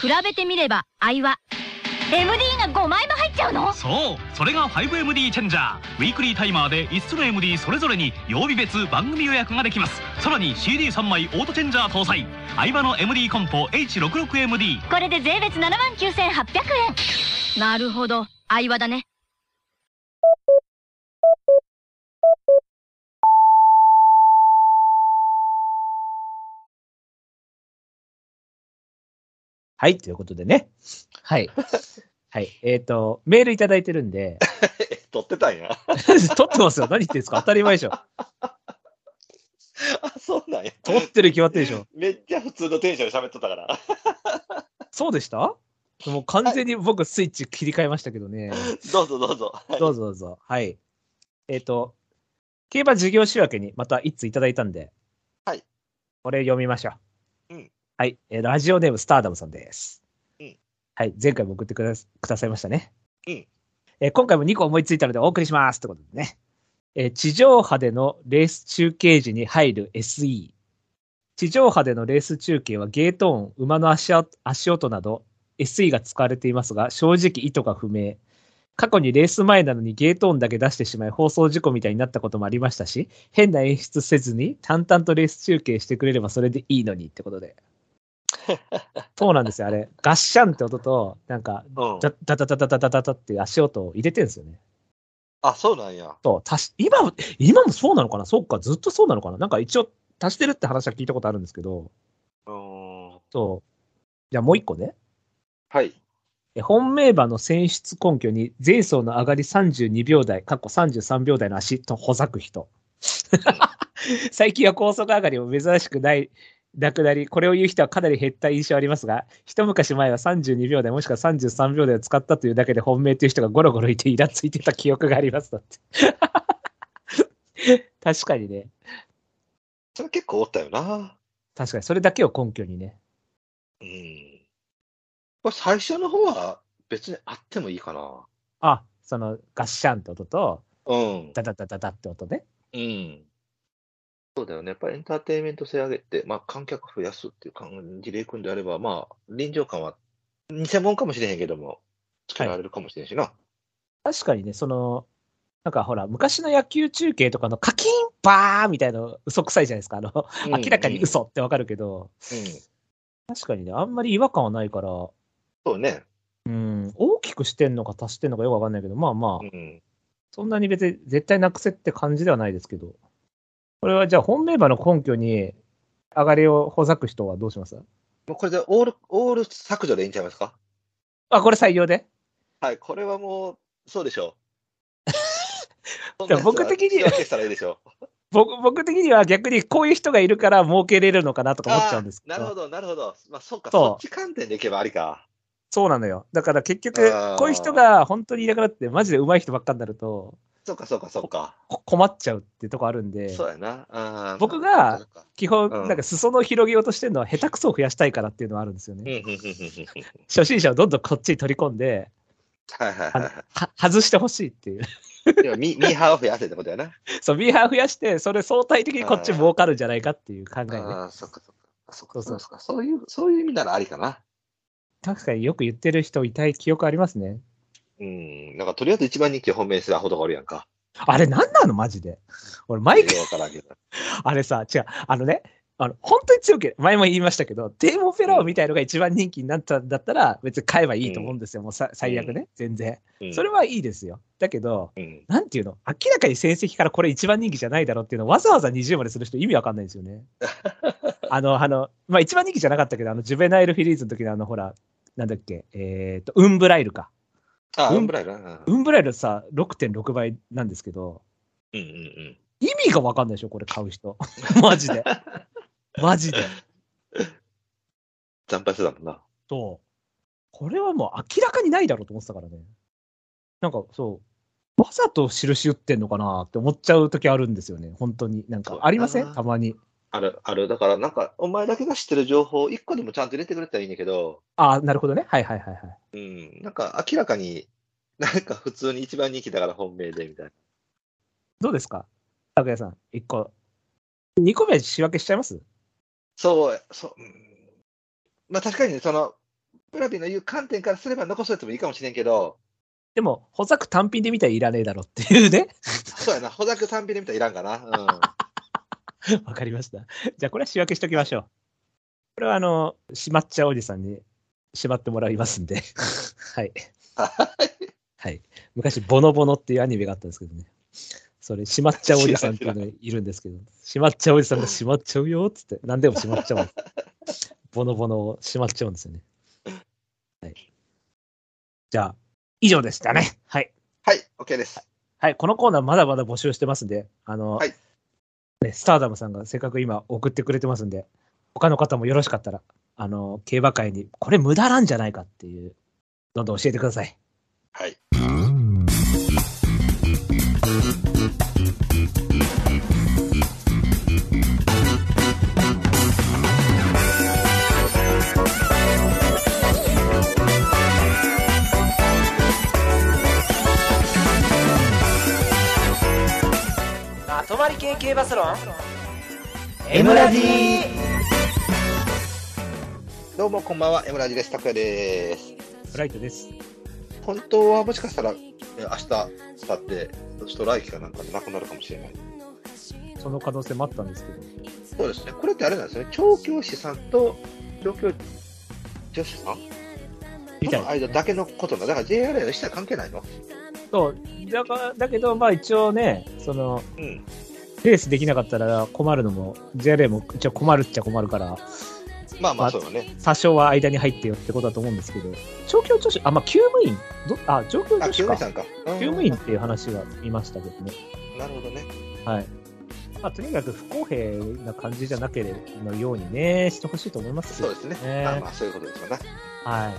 比べてみれば愛は MD が5枚も入っちゃうの？そうそれが 5MD チェンジャー。ウィークリータイマーで5つの MD それぞれに曜日別番組予約ができます。さらに CD3 枚オートチェンジャー搭載。相葉の MD コンポ H66MD これで税別7万9800円。なるほど。愛話だねはい、ということでね。はい。はい。えっ、と、メールいただいてるんで、撮ってたんや。撮ってますよ。何言ってんですか当たり前でしょ。あ、そうなんや。撮ってるに決まってるでしょ。めっちゃ普通のテンションで喋っとったから。そうでした？もう完全に僕スイッチ切り替えましたけどね。どうぞどうぞ。はいどうぞどうぞ。はい。えっ、と、競馬事業仕分けにまた一通いただいたんで、はい。これ読みましょう。うん。はい。えーラジオネームスターダムさんです。うん。はい。前回も送ってくだくださいましたね。うん。えー今回も2個思いついたのでお送りします。ってことでね。えー地上波でのレース中継時に入る SE。地上波でのレース中継はゲート音、馬の足音足音など SE が使われていますが、正直意図が不明。過去にレース前なのにゲート音だけ出してしまい放送事故みたいになったこともありましたし、変な演出せずに淡々とレース中継してくれればそれでいいのにってことで。そうなんですよ、あれ。ガッシャンって音と、なんか、うん。ダダダダダダダダダって足音を入れてるんですよね。あ、そうなんや。そう、足し、今も、今もそうなのかな？そっか、ずっとそうなのかな？なんか一応足してるって話は聞いたことあるんですけど、うーん。そう。じゃあもう一個ね。はい。え本命馬の選出根拠に前走の上がり32秒台、過去33秒台の足とほざく人。最近は高速上がりも珍しくない、なくなり、これを言う人はかなり減った印象ありますが、一昔前は32秒台もしくは33秒台を使ったというだけで本命という人がゴロゴロいてイラついてた記憶があります。だって。確かにね。それ結構おったよな。確かに、それだけを根拠にね。うん。これ最初の方は別にあってもいいかな。あ、そのガッシャンって音と、うん。ダダダダダって音ね。うん。そうだよね。やっぱりエンターテインメント性上げて、まあ観客増やすっていう感じでいくんであれば、まあ臨場感は偽物かもしれへんけども、つけられるかもしれんしな。確かにね、その、なんかほら、昔の野球中継とかのカキンバーみたいなの嘘くさいじゃないですか。あの、うん明らかに嘘ってわかるけど、うん。確かにね、あんまり違和感はないから、そうね。うん、大きくしてんのか足してんのかよくわかんないけど、まあまあ、うん。そんなに別に絶対なくせって感じではないですけど、これはじゃあ本命馬の根拠に上がりをほざく人はどうします？もうこれでオール、オール削除でいいんちゃいますか？あ、これ採用で？はい、これはもう、そうでしょう。でも僕的に仕分けしたらいいでしょう。僕僕的には逆にこういう人がいるから儲けれるのかなとか思っちゃうんですけど。なるほど、なるほど。まあ、そうか、そっち観点でいけばありか。そうなのよ。だから結局こういう人が本当にいなくなって、マジで上手い人ばっかになると、そうか、そうか、そうか。こ困っちゃうってとこあるんで、そうやな。あー僕が基本、うんなんか裾野を広げようとしてるのは、下手くそを増やしたいからっていうのはあるんですようん、ね。うん、うん、うん。うん初心者をどんどんこっちに取り込んで、はいはいあのはいはは外してほしいっていう。い。でもミミーハーを増やせってことやな。そう、ミーハー増やして、それ相対的にこっち儲かるんじゃないかっていう考えね。ああ、そっかそっか。そっかそうそうそうか。そういう、そういう意味ならありかな。確かによく言ってる人いたい記憶ありますね。うん。なんか、とりあえず一番人気を本命するアホとかおるやんか。あれ何なの？マジで。俺、マイクよくわからんけど。あれさ、違う、あのね、あの、本当に強く、前も言いましたけど、デーモンフェラオみたいのが一番人気になったんだったら、別に買えばいいと思うんですよ。もうさ最悪ね、全然。うんそれはいいですよ。だけど、うん。なんていうの？明らかに成績からこれ一番人気じゃないだろうっていうのをわざわざ20までする人意味わかんないんですよね。あの、あの、まあ、一番人気じゃなかったけど、あの、ジュベナイルフィリーズの時のあの、ほら、なんだっけ、えっ、と、ウンブライルか。あウンブライルな。ウンブライルさ、6.6倍なんですけど、うんうんうん。意味がわかんないでしょこれ買う人。マジで。マジで。惨敗してたもんな。そう。これはもう明らかにないだろうと思ってたからね。なんかそう、わざと印打ってんのかなって思っちゃう時あるんですよね。本当に。なんかありません？たまに。ある、ある。だから、なんか、お前だけが知ってる情報、一個でもちゃんと入れてくれたらいいんだけど、ああ、なるほどね。はいはいはいはい。うん。なんか、明らかに、なんか普通に一番人気だから本命で、みたいな。どうですか？拓也さん、1個。2個目仕分けしちゃいます？そう、そう。うんまあ確かにね、その、ブラビの言う観点からすれば残すやつもいいかもしれんけど、でも、補作単品で見たらいらねえだろっていうね。そうやな、補作単品で見たらいらんかな。うん。わかりました。じゃあ、これは仕分けしときましょう。これは、あの、しまっちゃおじさんにしまってもらいますんで。はい。はい。昔、ボノボノっていうアニメがあったんですけどね。それ、しまっちゃおじさんっていうのがいるんですけど、しまっちゃおじさんがしまっちゃうよっつって、何でもしまっちゃう。ボノボノをしまっちゃうんですよね。はい。じゃあ、以上でしたね。はい。はい、OK です。はい、このコーナーまだまだ募集してますんで、あの、はいね、スターダムさんがせっかく今送ってくれてますんで、他の方もよろしかったら、あの、競馬界にこれ無駄なんじゃないかっていう、どんどん教えてください。はい。まり系系バスロン？M ラジどうもこんばんは、エムラジです。拓也です。フライトです。本当はもしかしたら、え明日使って、ストライキかなんかでなくなるかもしれない。その可能性もあったんですけど、そうですね。これってあれなんですね。調教師さんと調教助手さん？みたいな。この間だけのことな。だから JRA の下は関係ないの？そう、だから、だけど、まあ一応ね、その、うん。レースできなかったら困るのも、JRA も一応困るっちゃ困るから、まあままああそうだね。多少は間に入ってよってことだと思うんですけど、調教助手、あ、まあ、厩務員？どあ、状況あ、助手か。厩務員っていう話は見ましたけどね。なるほどね。はい。まあ、とにかく不公平な感じじゃなければのようにね、してほしいと思いますよ。そうですね。ねまあまあそういうことですよね。はい。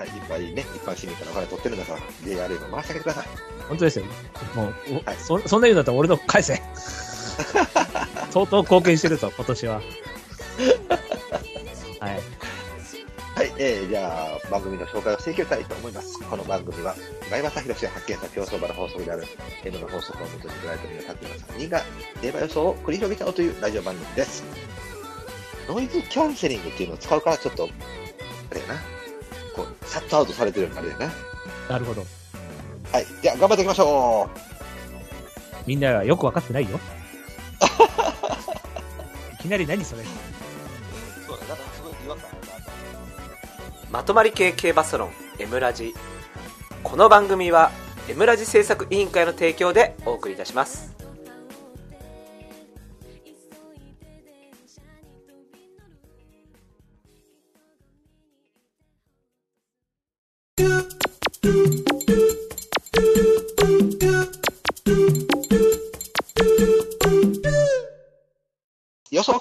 はい。いっぱいね、一般市民からお金取ってるんだから、JRA も回してあげてください。本当ですよ。もう、おはいそそんな言うんだったら俺の返せ 相当貢献してるぞ、今年は。はい。はい、えー、じゃあ、番組の紹介をしていきたいと思います。この番組は、前正宏が発見した競走馬の法則である M の法則をもとに捉えている各の3人が、競馬予想を繰り広げちゃおうというラジオ番組です。ノイズキャンセリングっていうのを使うから、ちょっと、あれやな。こう、シャットアウトされてるようになるよな。なるほど。はい、じゃあ、頑張っていきましょみんなはよくわかってないよ。いきなり何それう。そうだ、だからすごい違和感あるな。まったり系競馬サロン M ラジこの番組は M ラジ制作委員会の提供でお送りいたします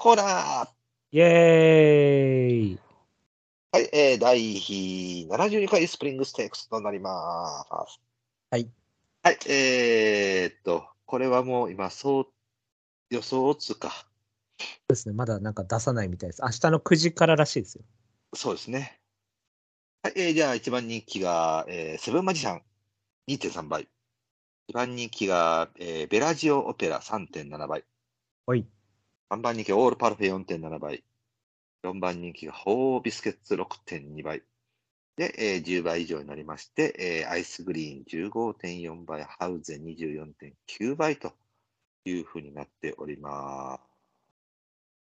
コーナーイエーイはい、えー、第72回スプリングステークスとなります。はい。はい、えー、っと、これはもう今、そう、予想通過。そうですね。まだなんか出さないみたいです。明日の9時かららしいですよ。そうですね。はい、えー、じゃあ一番人気が、えー、セブンマジシャン2.3倍。一番人気が、えー、ベラジオオペラ3.7倍。はい。3番人気がオールパルフェ4.7倍。4番人気がホービスケッツ6.2倍。で、えー10倍以上になりまして、えーアイスグリーン15.4倍、ハウゼン24.9倍というふうになっておりま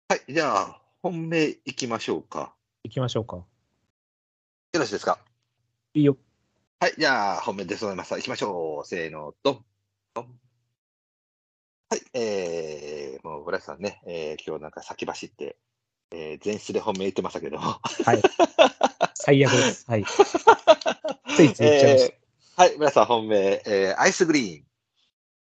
す。はい、じゃあ、本命いきましょうか。行きましょうか。よろしいですか？いいよ。はい、じゃあ、本命出揃いました。行きましょう。せーの、ドン。ドン。はい、えー、もう、ブラスさんね、えー、今日なんか先走って、えー、前室で本命言ってましたけども。はい。最悪です。はい。ついつい言っちゃいました。えーはい、皆さん本命、えー、アイスグリーン、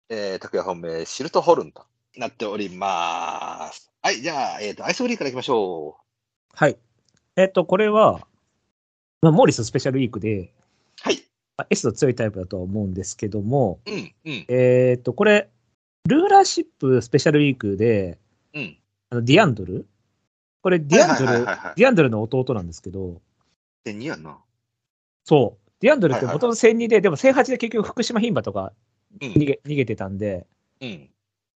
えー、拓也本命、シルトホルンとなっております。はい、じゃあ、えっ、と、アイスグリーンからいきましょはい。えっと、これは、まあ、モーリススペシャルウィークで、う。はい。まあ S の強いタイプだとは思うんですけども、うん、うん、えっと、これ、ルーラーシップスペシャルウィークで、うん。あのディアンドル？これ、ディアンドル、はいはいはいはいディアンドルの弟なんですけど、で、2やんな。そう。ディアンドルってはいはい元々1002で、でも1008で結局福島牝馬とかうん逃げ,、逃げてたんで、うん。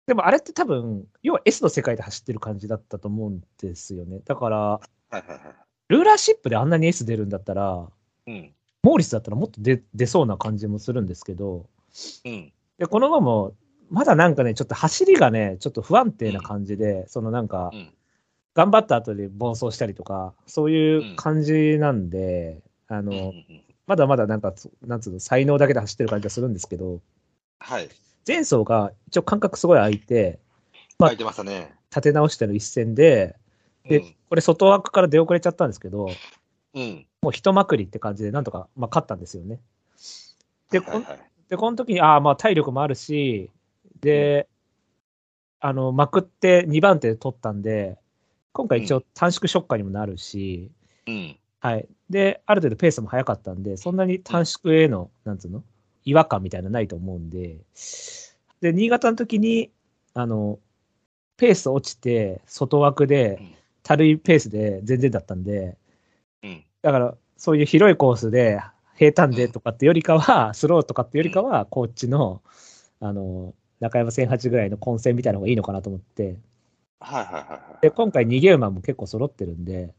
でもあれって多分、要は S の世界で走ってる感じだったと思うんですよね。だから、はいはいはい。ルーラーシップであんなに S 出るんだったら、うん。モーリスだったらもっと出出そうな感じもするんですけど、うん。で、この馬も、まだなんかね、ちょっと走りがね、ちょっと不安定な感じで、そのなんか、うん。頑張った後で暴走したりとか、そういう感じなんで、あの、うんまだまだなんか、そなんつうの、才能だけで走ってる感じがするんですけど、はい。前走が一応間隔すごい空いて、まあ書いてましたね。立て直しての一戦で、で、これ外枠から出遅れちゃったんですけど、うん。うん。もう一まくりって感じで、なんとか、まあ、勝ったんですよね。で、はいはい。で、この時に、ああ、まあ体力もあるし、で、あの、まくって2番手で取ったんで、今回一応短縮ショッカーにもなるし、うん。はい。で、ある程度ペースも速かったんで、そんなに短縮への、なんつうの違和感みたいなのないと思うんで、で、新潟の時に、あの、ペース落ちて、外枠でうん、軽いペースで全然だったんで、うん。だから、そういう広いコースで、平坦でとかってよりかは、スローとかってよりかは、こっちの、あの、中山1008ぐらいの混戦みたいなのがいいのかなと思って、はいはいはいはい。で、今回逃げ馬も結構揃ってるんで、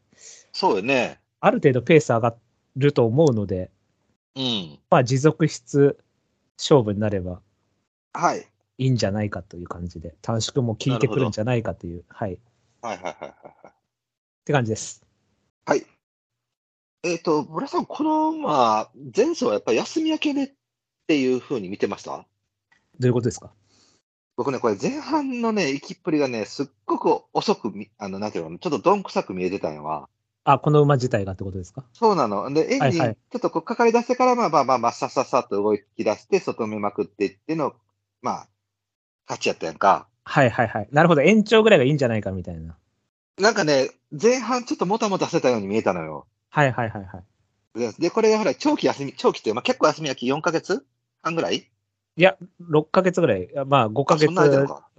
そうよね。ある程度ペース上がると思うので、うん。まあ持続質勝負になればはい。いいんじゃないかという感じで、短縮も効いてくるんじゃないかという、はい、っはいはいはいはいはい。て感じです。はい。えっ、と、村さん、この、まあ、前走はやっぱり休み明けでっていうふうに見てました？どういうことですか？僕ね、これ前半のね、行きっぷりがね、すっごく遅くみ、あの、なんていうの、ちょっとどんくさく見えてたんやわ。あ、この馬自体がってことですか？そうなの。で、エンジン、はいはいちょっとこうかかり出してから、まあまあまあまあ、さっさっさっと動き出して、外見まくっていっての、まあ、勝ちやったやんか。はいはいはい。なるほど。延長ぐらいがいいんじゃないかみたいな。なんかね、前半ちょっともたもたしてたように見えたのよ。はいはいはいはい。で、でこれがほら、長期休み、長期って、まあ結構休み明け4ヶ月半ぐらいいや、6ヶ月ぐらい、まあ5ヶあ、月。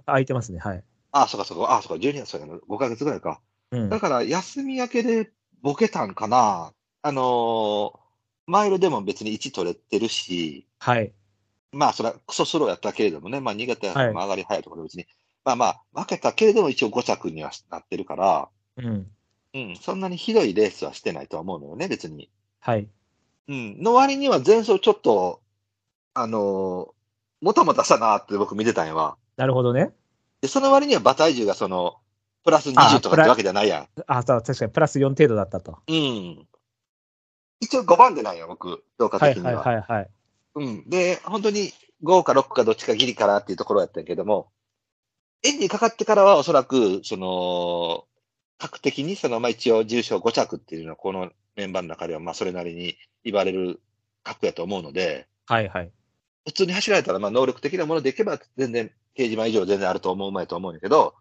空いてますね。はい。あ、そうかそうか。あ、そうか。12月、そうやな。5ヶ月ぐらいか。うん。だから、休み明けでボケたんかな。あのーマイルでも別に1取れてるし、はい。まあ、それはクソスローやったけれどもね、まあ、新潟はいは上がり早いところで別に、まあまあ、負けたけれども一応5着にはなってるから、うん。うん、そんなにひどいレースはしてないとは思うのよね、別に。はい。うん、の割には前走ちょっと、あのーもたもたしたなって僕見てたんやわ。なるほどね。で、その割には馬体重がその、プラスあ20とかってわけじゃないやん。あ、そう、確かにプラス4程度だったと。うん。一応5番でないよ、僕、評価はい的には。はいはいはい。うん。で、本当に5か6かどっちかギリかなっていうところやったんやけども、エンジンかかってからはおそらく、その、確的にその、まあ一応重賞5着っていうのは、このメンバーの中では、まあそれなりに言われる格やと思うので、はいはい。普通に走られたら、まあ能力的なものでいけば、全然、掲示板以上全然あると思う前と思うんやけど、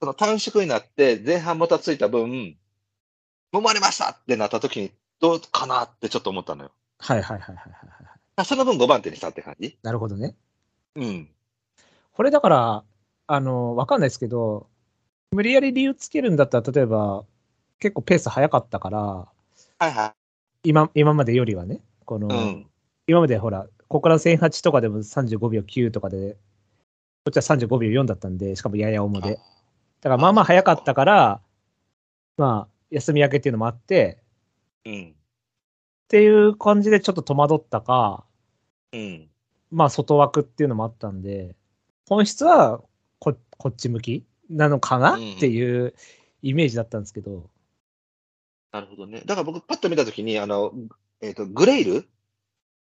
その短縮になって前半もたついた分、揉まれましたってなった時に、どうかなってちょっと思ったのよ。はいはいはいはいはいはい。あその分5番手にしたって感じ？なるほどね。うん。これだから、あの、わかんないですけど、無理やり理由つけるんだったら、例えば、結構ペース早かったから、はいは今、今までよりはね、この、い。うん。今までほら、ここから1008とかでも35秒9とかで、こっちは35秒4だったんで、しかもやや重で。だからまあまあ早かったから、まあ、休み明けっていうのもあって、うん。っていう感じでちょっと戸惑ったか、うん。まあ外枠っていうのもあったんで、本質はここっち向き？なのかな？うんっていうイメージだったんですけど、なるほどね。だから僕、パッと見たときに、あの、えっ、と、グレイル？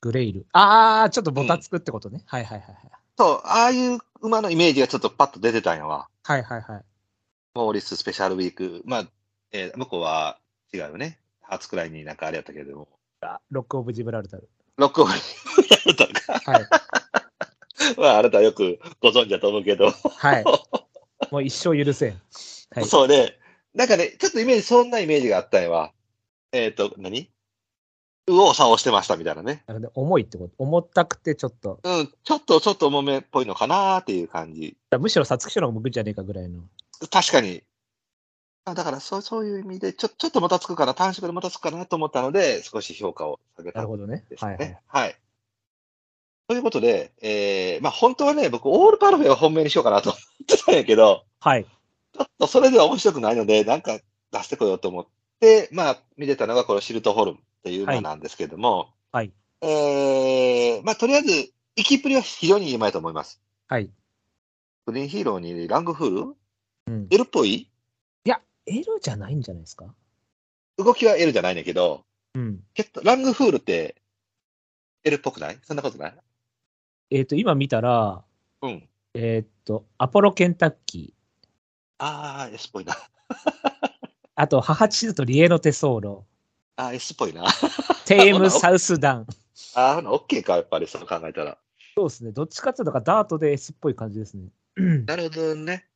グレイル。あー、ちょっとボタつくってことね。はいはいはいはい。そう、ああいう馬のイメージがちょっとパッと出てたんやわ。はいはいはい。モーリススペシャルウィーク。まあ、えー向こうは違うよね。初くらいになんかあれやったけれども。あロックオブジブラルタル。ロックオフやったか。はい。まあ、あなたはよくご存知だと思うけど。はい。もう一生許せん。はい。そうね。なんかね、ちょっとイメージ、そんなイメージがあったんやわ。えっ、と、何？右往左往してましたみたいなね。なので重いってこと？重たくてちょっと。うん、ちょっと、ちょっと重めっぽいのかなっていう感じ。むしろ皐月賞の方が向くんじゃねえかぐらいの。確かに。あだからそう、そういう意味で、ちょ、ちょっともたつくかな、短縮でもたつくかなと思ったので、少し評価を下げたなるほどね。はいはい。はい。ということで、えー、まあ本当はね、僕、オールパルフェを本命にしようかなと 思ってたんやけど、はい。ちょっとそれでは面白くないので、なんか出してこようと思っで、まあ、見てたのがこのシルトホルムっていう馬なんですけども、はい。えー、まあ、とりあえず、行きっぷりは非常にいい馬やと思います。はい。グリーンヒーローにラングフール？うん。?L っぽい？L じゃないんじゃないですか？動きは L じゃないんだけど、うん。ラングフールって L っぽくない？そんなことない？えっ、と、今見たら、うん。えっ、と、アポロケンタッキー、あー、S っぽいな。あと、母地図とリエノテソーロ、あー、S っぽいな。テームサウスダン。あー、ほな、OK か、やっぱり、そう考えたら。そうですね。どっちかっていうと、ダートで S っぽい感じですね。なるほどね。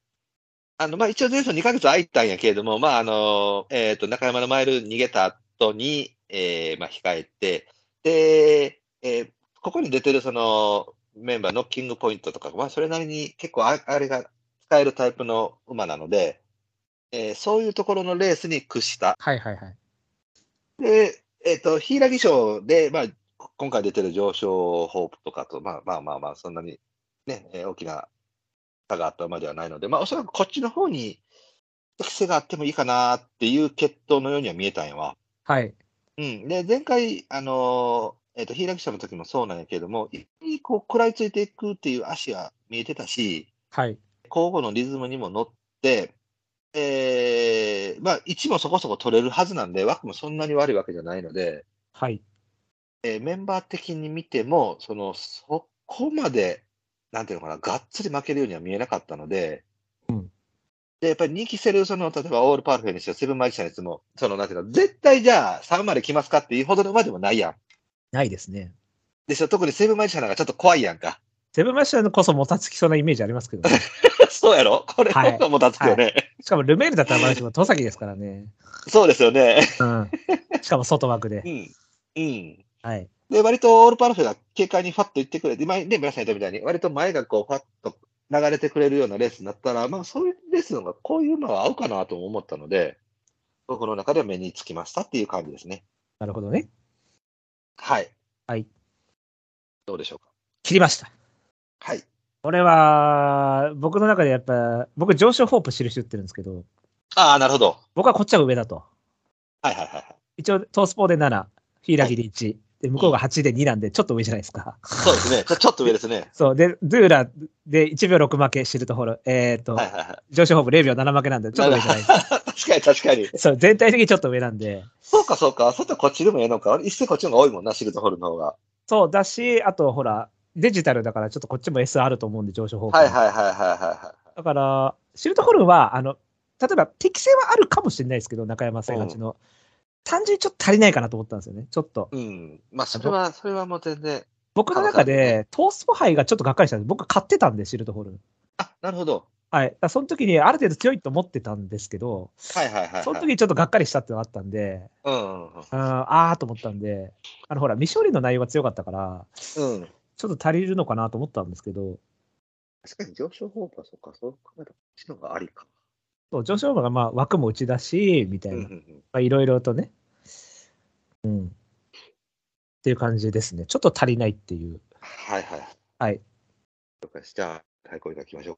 あの、まあ、一応前走2ヶ月空いたんやけれども、まあ、あの、えっ、と、中山のマイル逃げた後に、えー、まあ、控えて、で、えーここに出てるその、メンバー、ノッキングポイントとか、まあ、それなりに結構あ、あれが使えるタイプの馬なので、えーそういうところのレースに屈した。はいはいはい。で、えっ、と、ヒイラギ賞で、まあ、今回出てる上昇ホープとかと、まあまあまあまあ、そんなにね、えー大きな差があった馬ではないので、まあ、おそらくこっちの方に適性があってもいいかなっていう決闘のようには見えたんやわ。はい。うん。で、前回、あのーえっ、と、ヒイラギ賞の時もそうなんやけれども、一気にこう、食らいついていくっていう足が見えてたし、はい。交互のリズムにも乗って、えー、まあ、位置もそこそこ取れるはずなんで、枠もそんなに悪いわけじゃないので、はい。えーメンバー的に見ても、その、そこまで、なんていうのかな、がっつり負けるようには見えなかったので、うんで、やっぱり人気する、その、例えばオールパルフェにしてセブンマジシャンのやつも、その、なんていうの、絶対じゃあ3まで来ますかっていうほどの馬でもないやん。ないですね。でしょ、特にセブンマジシャンなんかちょっと怖いやんか。セブンマジシャンのこそもたつきそうなイメージありますけどね。そうやろ？これはいのもたつくよね。しかもルメールだったらまだしも戸崎ですからね。そうですよね。うん。しかも外枠でう。ん。うん。はい。で、割とオールパルフェが軽快にファッと行ってくれて、前ね、皆さん言ったみたいに、割と前がこう、ファッと流れてくれるようなレースになったら、まあそういうレースの方がこういうのは合うかなとも思ったので、僕の中では目につきましたっていう感じですね。なるほどね。はい。はい。どうでしょうか。切りました。はい。これは、僕の中でやっぱ、僕上昇ホープ印打ってるんですけど、ああ、なるほど。僕はこっちは上だと。はいはいはいはい。一応、トースポーで7、フィーラギで1、で、向こうが8で2なんで、ちょっと上じゃないですか。そうですね。ちょちょっと上ですね。そう。で、ドゥーラで1秒6負け、シルトホール。えっ、と、はいはいはい。上昇ホープ0秒7負けなんで、ちょっと上じゃないですか。確かに確かに。そう、全体的にちょっと上なんで。そうかそうか。そったらこっちでもええのか。一斉こっちの方が多いもんな、シルトホールの方が。そう、だし、あと、ほら、デジタルだから、ちょっとこっちも S あると思うんで、上昇ホープ。はいはいはいはいはだから、シルトホルンは、あの、例えば適性はあるかもしれないですけど、中山さん八の。単純にちょっと足りないかなと思ったんですよね。ちょっと。うん。まあ、それは、それはもう全然。僕の中で、トースポ杯がちょっとがっかりしたんです。僕買ってたんで、シルトホルン。あ、なるほど。はい。その時にある程度強いと思ってたんですけど、はいはいはい、はい。その時にちょっとがっかりしたっていうのがあったんで、うんうんうん。ああーと思ったんで、あの、ほら、未勝利の内容が強かったから、うん。ちょっと足りるのかなと思ったんですけど、確かに上昇ホープはそうか、そう考えたらこっちの方がありか。そう、上昇馬がまあ枠も打ち出し、みたいな、うんうんうん。まあいろいろとね、うん。っていう感じですね。ちょっと足りないっていう。はいはい。はい。了解です。じゃあ、はい、これから行きましょ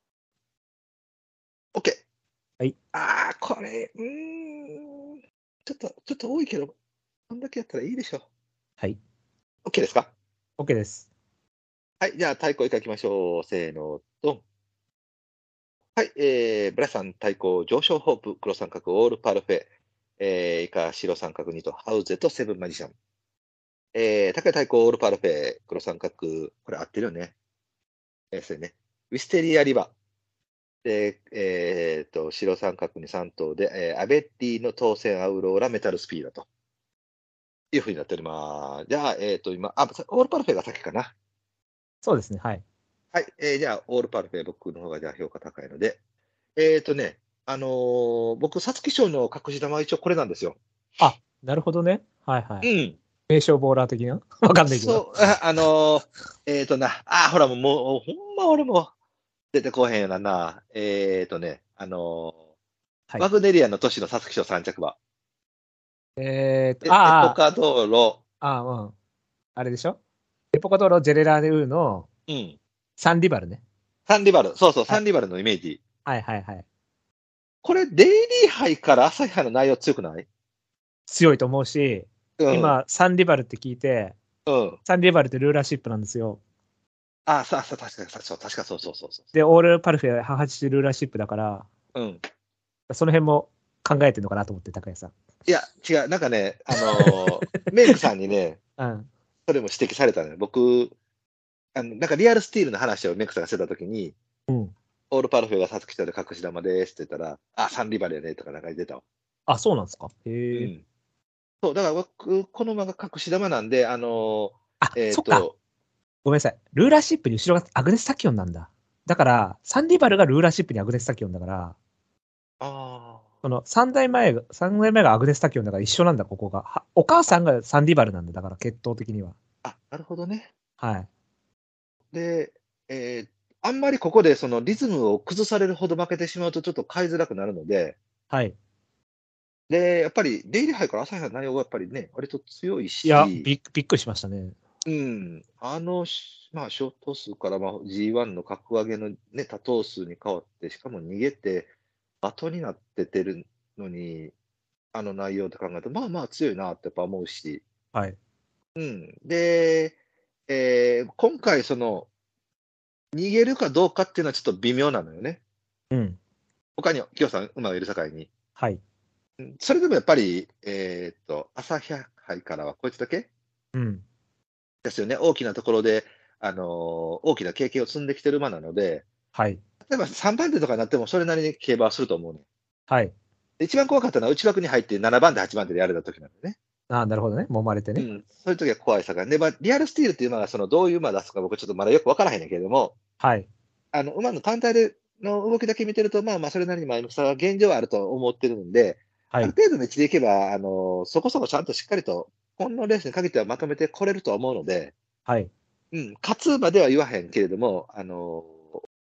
う。OK。はい。ああ、これ、うーん。ちょっと、ちょっと多いけど、こんだけやったらいいでしょう。はい。OK ですか？OK です。はい。じゃあ、太鼓以下行きましょう。せーの、ドン。はい。えー、ブラさん、太鼓、上昇ホープ、黒三角、オールパルフェ、えー、以下、白三角2と、ハウゼとセブンマジシャン。えー、高い太鼓、オールパルフェ、黒三角、これ合ってるよね。えー、それね。ウィステリアリバ。で、えー、と、白三角に3頭で、えー、アベッティの当選アウローラ、メタルスピードと。いうふうになっております。じゃあ、えっ、と、今、あ、オールパルフェが先かな。そうですね。はい。はい。えーじゃあ、オールパルフェ、僕の方がじゃあ評価高いので。えっ、とね、あのー僕、皐月賞の隠し玉は一応これなんですよ。なるほどね。はいはい。うん。名称ボーラー的な？わかんないけど。そう、あ、あのーえっ、とな、あ、ほらもう、もう、ほんま俺も出てこへんよなな。えっ、とね、あのーはいワグネリアンの都市の皐月賞3着馬。えーっと、でエポああ、カ道路。ああ、うん。あれでしょ？エポカドロ・ジェレラーネウーのうん。サンリバルね。サンリバル。そうそう、はいサンリバルのイメージ。はいはいはい。これ、デイリー杯から朝日杯の内容強くない？強いと思うし、うん、今、サンリバルって聞いて、うん。サンリバルってルーラーシップなんですよ。あ、さあ、さあ、確かに、そう、確かそうそうそうそで、オールパルフェ母父ルーラーシップだから、う。うん。その辺も考えてるのかなと思って、高谷さん。いや、違う、なんかね、あのーメイクさんにね、うん。それも指摘されたのよ。僕、あの、なんかリアルスティールの話をメイクさんがしてたときに、うん。オールパルフェがさつきとで隠し玉ですって言ったら、あ、サンリバルやねとかなんか出たわ。あ、そうなんですか？へうえ。ん。そう、だから僕、この馬が隠し玉なんで、あのあー、えっ、そっか。と、ごめんなさい。ルーラーシップに後ろがアグネスタキオンなんだ。だから、サンリバルがルーラーシップにアグネスタキオンだから、あその3代前が、三代目がアグネスタキオンだから一緒なんだ、ここが。はお母さんがサンリバルなんだ、だから、血統的には。あ、あ、なるほどね。はい。で、えーあんまりここでそのリズムを崩されるほど負けてしまうとちょっと買いづらくなるので、はい。で、やっぱり、デイリー杯から朝日杯の内容がやっぱりね、割と強いし、いや、びっびっくりしましたね。うん、あの、しまあ、ショート数から、まあ、G1 の格上げのね、多頭数に変わって、しかも逃げて、後になっててるのに、あの内容って考えると、まあまあ強いなってやっぱ思うし、はい。うん。で、えー今回、その、逃げるかどうかっていうのはちょっと微妙なのよね。うん。他に、キヨさん、馬がいる境に。はい。うんそれでもやっぱり、えーっと、朝日杯からはこいつだけ？うん。ですよね。大きなところで、あのー大きな経験を積んできてる馬なので、はい。例えば3番手とかになってもそれなりに競馬はすると思うね。はい。で一番怖かったのは内枠に入って7番手、8番手でやれた時なんでね。ああ、なるほどね。揉まれてね。うん。そういう時は怖いさが。で、まあ、リアルスティールっていう馬がそのどういう馬出すか僕ちょっとまだよくわからへんねんけれども、はい。あの、馬の単体での動きだけ見てると、まあまあそれなりに前向きさが現状はあると思ってるんで、はい。ある程度の位置でいけば、あの、そこそこちゃんとしっかりと、このレースに限ってはまとめてこれるとは思うので、はい。うん、勝つまでは言わへんけれども、あの、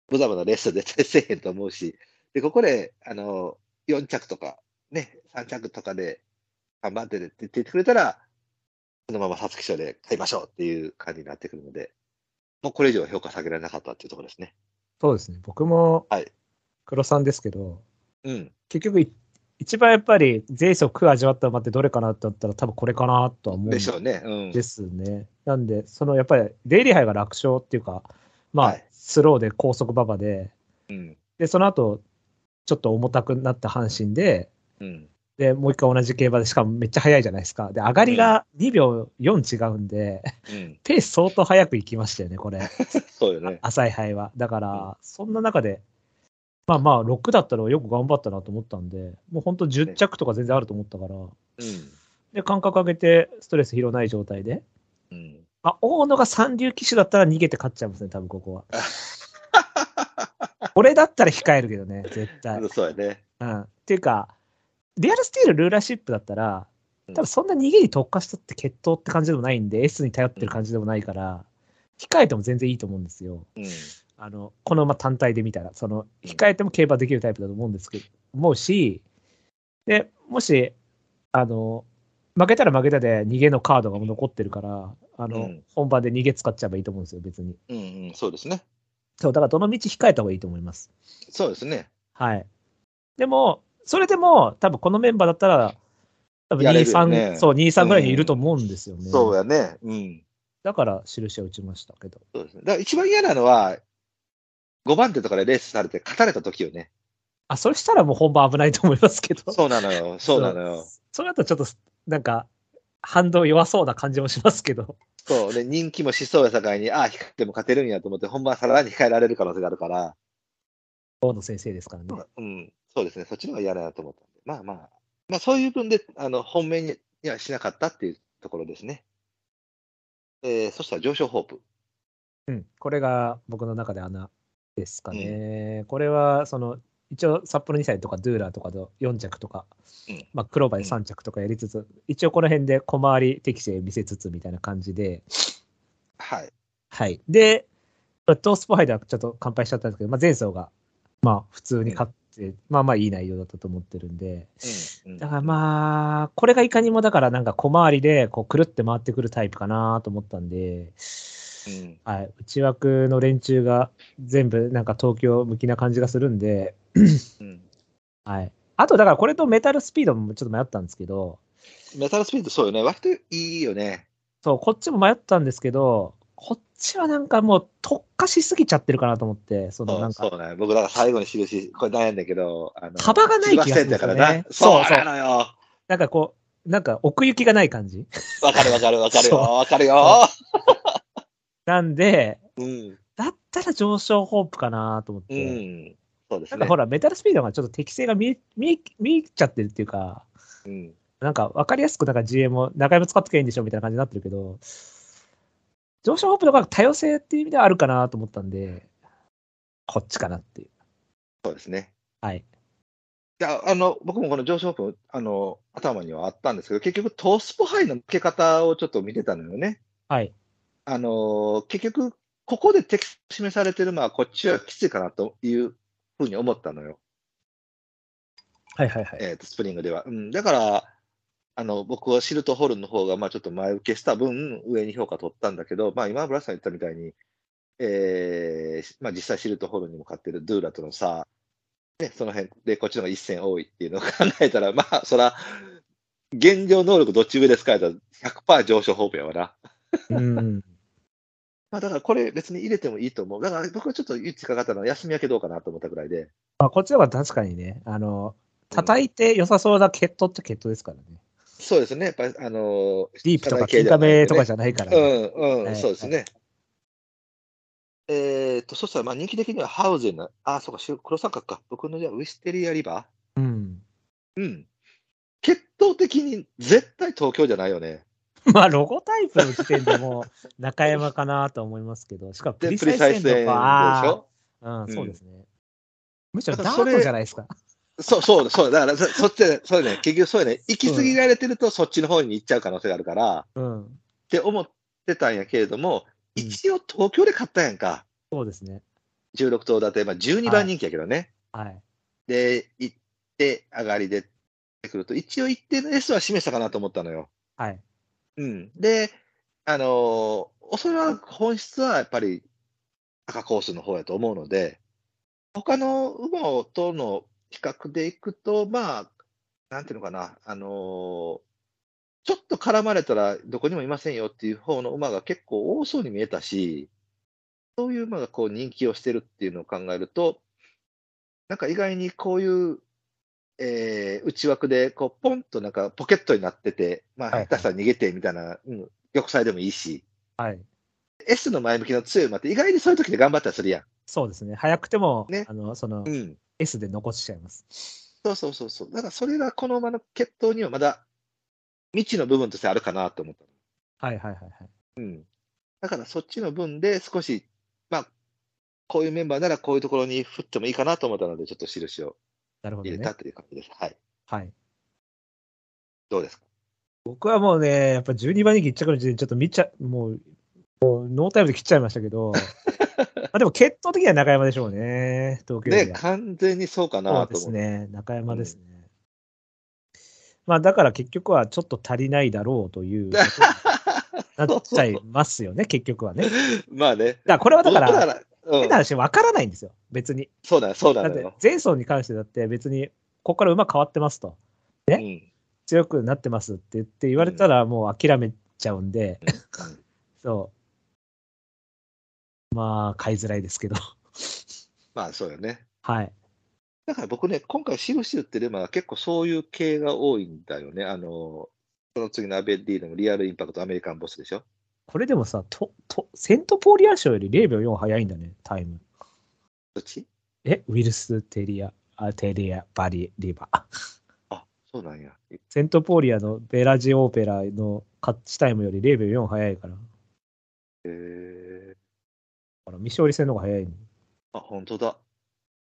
無様なレースで絶対せえへんと思うし、で、ここで、あの、4着とか、ね、3着とかで、3番手でって言ってくれたら、そのまま皐月賞で買いましょうっていう感じになってくるので、もうこれ以上は評価下げられなかったっていうところですね。そうですね。僕もはい、黒さんですけど、うん。結局い、一番やっぱり、税素苦味わった馬ってどれかなって言ったら、多分これかなとは思うんでしょうね。うん。ですね。なんで、そのやっぱり、デイリー杯が楽勝っていうか、まあ、はいスローで高速馬場で、うん。で、その後、ちょっと重たくなった阪神で、うん。で、もう一回同じ競馬で、しかもめっちゃ速いじゃないですか。で、上がりが2秒4違うんで、うん。ペース相当速くいきましたよね、これ。そうよね。浅い杯は。だから、そんな中で、まあまあ、6だったらよく頑張ったなと思ったんで、もう本当10着とか全然あると思ったから、うん。で、間隔上げて、ストレス疲労ない状態で、うん。まあ、大野が三流騎手だったら逃げて勝っちゃいますね、多分ここは。俺だったら控えるけどね、絶対。そうやね。うん。っていうか、リアルスティールルーラーシップだったら、うん多分そんな逃げに特化したって決闘って感じでもないんで、S に頼ってる感じでもないから、控えても全然いいと思うんですよ。うん。あの、この馬単体で見たら、その、うん控えても競馬できるタイプだと思うんですけど、思うし、で、もし、あの、負けたら負けたで逃げのカードが残ってるから、あの、うん本番で逃げ使っちゃえばいいと思うんですよ、別に。うん。うん。そうですね。そう、だからどの道控えた方がいいと思います。そうですね。はい。でも、それでも、多分このメンバーだったら、多分やれ2、3、るよねそう、2、3ぐらいにいると思うんですよね。そうやね。うん。だから、印は打ちましたけど。そうですね。だから一番嫌なのは、5番手とかでレースされて勝たれた時よね。あ、それしたらもう本番危ないと思いますけど。そうなのよ。そうなのよ。それだとちょっと、なんか、反動弱そうな感じもしますけど。そう。で、人気もしそうや境に、ああ、控えても勝てるんやと思って、本番さらに控えられる可能性があるから、大野先生ですからね。うん。そうですね。そっちの方が嫌だなと思ったんで。まあまあ。まあそういう分で、あの、本命にはしなかったっていうところですね。えー、そしたら上昇ホープ。うん。これが僕の中で穴ですかね。これは、その、一応札幌2歳とかドゥーラーとかで4着とか、うん。まあ、クローバーで3着とかやりつつ、一応この辺で小回り適正見せつつみたいな感じで、はい。はい。で、トースポ杯ではちょっと乾杯しちゃったんですけど、まあ、前走が、まあ、普通に勝って、まあまあいい内容だったと思ってるんで、うん。うん。だからまあ、これがいかにもだからなんか小回りで、こう、くるって回ってくるタイプかなと思ったんで、うん。はい。内枠の連中が全部なんか東京向きな感じがするんで、うん。はい。あと、だからこれとメタルスピードもちょっと迷ったんですけど、メタルスピリットそうよね。割といいよね。そう、こっちも迷ったんですけど、こっちはなんかもう特化しすぎちゃってるかなと思って、そのそなんか、うそうね。僕、だから最後に印、これ悩んだけど、あの幅がない気がするんですよね。そうそうなのよ。なんかこう、なんか奥行きがない感じ。わかるわかるわかるよ。わかるよ。なんで、うん。だったら上昇ホープかなと思っうて。ん。そうですねなんかほ。ら、メタルスピードがちょっと適性が見え、見え、見えちゃってるっていうか、うん。なんか分かりやすくなんか GM を中山使ってきゃいいんでしょみたいな感じになってるけど、上昇ホープの方が多様性っていう意味ではあるかなと思ったんで、こっちかなっていう。そうですね。はい。いや、あの、僕もこの上昇オープン、あの、頭にはあったんですけど、結局、トースポハイの付け方をちょっと見てたのよね。はい。あの、結局、ここで敵示されてるのは、こっちはきついかなというふうに思ったのよ。はいはいはい。えっ、と、スプリングでは。うん。だから、あの、僕はシルトホルンの方が、まあちょっと前受けした分、上に評価取ったんだけど、まあ今、ブラスさん言ったみたいに、えー、まあ実際シルトホルンにも勝ってるドゥーラとの差、ね、その辺でこっちの方が一戦多いっていうのを考えたら、まあそら、現状能力どっち上ですかやったら100%上昇ホープやわな。うん。まあだからこれ別に入れてもいいと思う。だから僕はちょっと唯一かかったのは休み明けどうかなと思ったぐらいで。まあ、こっちの方が確かにね、あの、叩いて良さそうな血統って血統ですからね。そうですね。やっぱり、あのディープとか系金カメとかじじゃないから、ゃうん、うん、はいそうですね。えっと、そしたら、まあ人気的にはハウゼンの、あ、そうか、し黒三角か。僕のじゃあウィステリアリバうん。ーうん。血統的に絶対東京じゃないよね。まあ、ロゴタイプの時点でもう中山かなと思いますけど、しかもプで、リサイセンサイセンでしとか、うん、うんそうですね。むしろダートじゃないですか。そう、そう、そう。だから、そそっちで、そうね、結局そうやね。行き過ぎられてると、そっちの方に行っちゃう可能性があるから、うん。って思ってたんやけれども、うん一応東京で買ったやんか。そうですね。16頭立て、まあ12番人気やけどね。はい。で、行って、上がりでってくると、一応一定の S は示したかなと思ったのよ。はい。うん。で、あのーそらく本質はやっぱり赤コースの方やと思うので、他の馬との比較でいくと、まあ、なんていうのかな、あのーちょっと絡まれたらどこにもいませんよっていう方の馬が結構多そうに見えたし、そういう馬がこう人気をしてるっていうのを考えると、なんか意外にこういう、えー内枠でこうポンとなんかポケットになってて、まあ下手したら逃げてみたいな、うん、玉砕でもいいし、はい。S の前向きの強い馬って意外にそういう時で頑張ったりするやそうですね。早くても、ねあの、そのん。、うん。S で残しちゃいます。そうそうそうそう。だからそれがこの馬の血統にはまだ未知の部分としてあるかなと思った。はいはいはいはい。うん。だからそっちの分で少し、まあ、こういうメンバーならこういうところに振ってもいいかなと思ったので、ちょっと印をなるほどね入れた。という感じです。はい。はい。どうですか？僕はもうね、やっぱ12番人気1着の時点でちょっと見ちゃ、もう、もうノータイムで切っちゃいましたけど、まあでも決闘的には中山でしょうね、東京よりね、は完全にそうかそうですなと思う。ね、中山ですね。まあだから結局はちょっと足りないだろうということになっちゃいますよね、結局はね。まあね。らこれはだから、変な、話分からないんですよ、別に。そうだよ、そうだだってよ。前走に関してだって別に、ここから馬変わってますと。うん。強くなってますって言って言われたらもう諦めちゃうんで、そう。まあ、買いづらいですけど。まあそうよね。はい。だから僕ね、今回、印打ってる馬は結構そういう系が多いんだよね。あの、その次のアベッディのリアルインパクトアメリカンボスでしょ。これでもさ、と、と、セントポーリア賞より0秒4早いんだね、タイム。どっち？え、ウィルス・テリア、あテリア、バリ、リバ。あ、そうなんや。セントポーリアのベラジオペラの勝ちタイムより0秒4早いから。だへえから未勝利戦の方が早いの。あ、本当だ。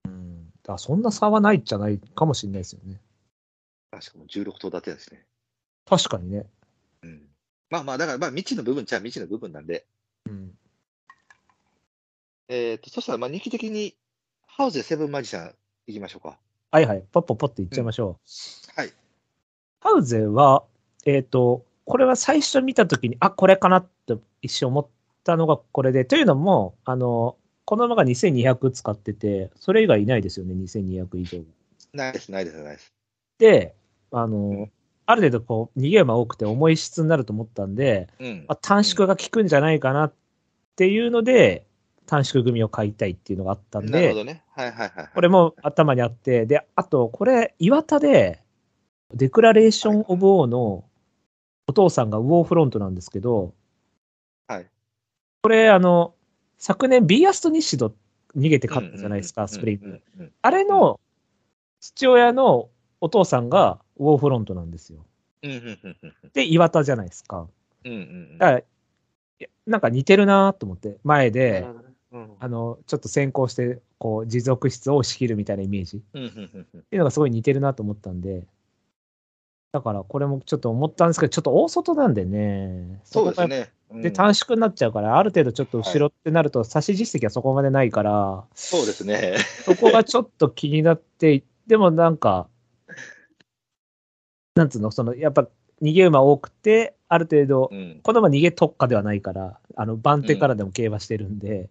うん。だからそんな差はないじゃないかもしれないですよね。確かも16頭立てですね。確かにね。うん。まあまあ、だからまあ未知の部分っちゃ未知の部分なんで。うん。えっ、と、そしたらまあ人気的にハウゼセブンマジシャン行きましょうか。はいはい。ポッポッポっていっちゃいましょう。はい。ハウゼは、えっ、と、これは最初見たときに、あ、これかなって一瞬思ったのがこれで、というのも、あの、この馬が2200使ってて、それ以外いないですよね、2200以上。ないです、ないです、ないです。で、あの、ある程度こう、逃げ馬多くて重い質になると思ったんで、うんまあ、短縮が効くんじゃないかなっていうので、短縮組を買いたいっていうのがあったんで、なるほどね。はいはいはい。これも頭にあって、で、あと、これ、岩田で、デクラレーション・オブ・オーのお父さんがウォーフロントなんですけど、はい。これ、あの、昨年、ビーアスト・ニッシド逃げて勝ったじゃないですか、うんスプリング。あれの父親のお父さんがウォーフロントなんですよ。で、岩田じゃないですか。うんうんうんだから、なんか似てるなと思って、前でうんあの、ちょっと先行して、こう、持続質を仕切るみたいなイメージっていうのがすごい似てるなと思ったんで、だからこれもちょっと思ったんですけど、ちょっと大外なんでね。そうですね。うんで、短縮になっちゃうから、ある程度ちょっと後ろってなると、差し実績はそこまでないから、そうですね。そこがちょっと気になって、でもなんか、なんつうの、その、やっぱ逃げ馬多くて、ある程度う、ん。この馬逃げ特化ではないから、あの、番手からでも競馬してるんで、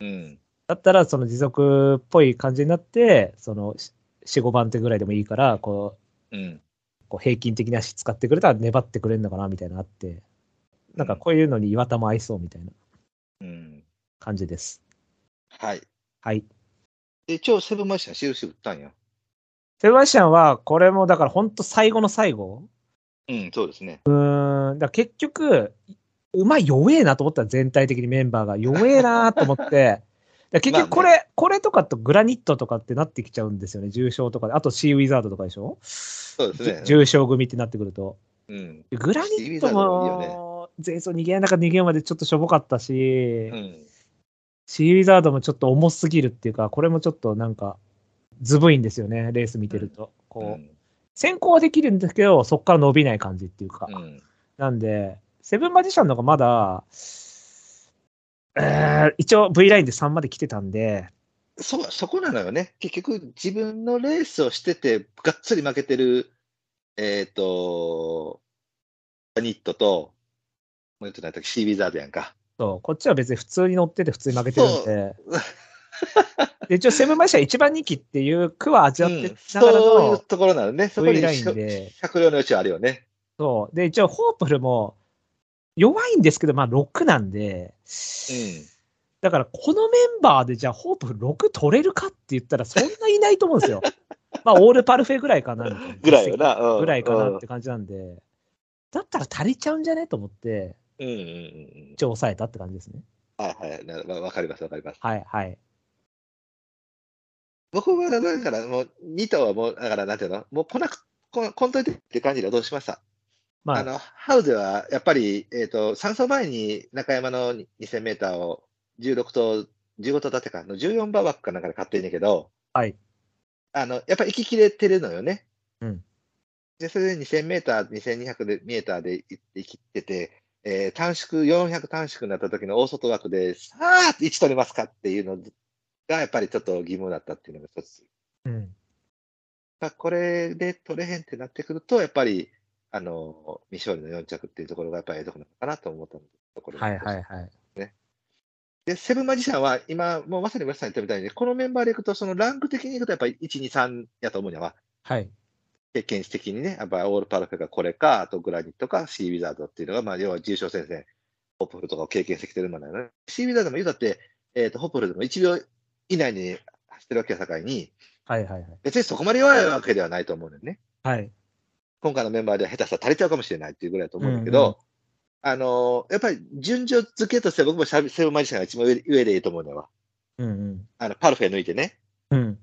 うん。だったらその持続っぽい感じになって、その、4、5番手ぐらいでもいいから、こう、うん。こう平均的な足使ってくれたら粘ってくれるのかなみたいなのあって、なんかこういうのに岩田も合いそうみたいなうん。感じです。はい。はい。で、一応、セブンマイシャン印打ったんや？セバスチャンは、これもだから本当最後の最後うん、そうですね。うん、だ結局、馬弱えなと思ったら全体的にメンバーが弱えなと思って、結局これ、まあこれとかとグラニットとかってなってきちゃうんですよね、重賞とかで。あとシーウィザードとかでしょ？そうですね。重賞組ってなってくると。うん。グラニットも前走逃げなか逃げまでちょっとしょぼかったし、うん。シーウィザードもちょっと重すぎるっていうか、これもちょっとなんか、ずぶいんですよね、レース見てると。こう、うん。先行はできるんですけど、そこから伸びない感じっていうか。うん。なんで、セブンマジシャンの方がまだ、えー一応 V ラインで3まで来てたんで、そう、そこなのよね。結局、自分のレースをしてて、がっつり負けてる、えっ、と、ニットと、もう言ってないとシービーザードやんか。そうこっちは別に普通に乗ってて普通に負けてるんで、で 一応セブンマジシャン一番人気っていう区は味わってうんながらそういうのところなのね。そこにラインで、百両の余地はあるよね。そう。で、一応ホープルも弱いんですけど、まあ6なんで、うん。だからこのメンバーでじゃあホープル6取れるかって言ったらそんないないと思うんですよ。まあオールパルフェぐらいかな。ぐらいよな。うんぐらいかなって感じなんで、だったら足りちゃうんじゃねと思って、うんうんうんうん。一応抑えたって感じですね。はいはい。わかりますわかります。はいはい。僕はだからもう、2頭はもう、だからなんていうの？もう来なく、ここんといてって感じでどうしました？まあ、あの、ハウゼは、やっぱり、えっ、と、3走前に中山の2000メーターを16頭、15頭立てかの14番枠かなんかで買ってんねんけど、はい。あの、やっぱり行ききれてるのよね。うん。で、それで2000メーター、2200でメーターで行ってきてて、えー短縮、400短縮になった時の大外枠で、さあ、1取れますかっていうのが、やっぱりちょっと疑問だったっていうのが一つ。うん。まあ、これで取れへんってなってくると、やっぱり、あの、未勝利の4着っていうところがやっぱりええところなのかなと思ったところはいはいはい。で、セブンマジシャンは今、もうまさに村さん言ったみたいに、このメンバーでいくと、そのランク的にいくと、やっぱり1、2、3やと思うには、はい。経験値的にね、やっぱりオールパルフェがこれか、あとグラニットか、シーウィザードっていうのが、まあ、要は重賞戦線、ホープフルとかを経験してきてるものだよね。シーウィザードも言うたって、えっ、と、ホープフルでも1秒以内に走ってるわけやさかいに、はいはいはい。別にそこまで弱いわけではないと思うのよね。はい。今回のメンバーでは下手したら足りちゃうかもしれないっていうぐらいだと思うんだけど、うんうんあのーやっぱり順序付けとしては僕もシャビセブンマジシャンが一番上上でいいと思うのよ。うんうん。あの、パルフェ抜いてね。うん。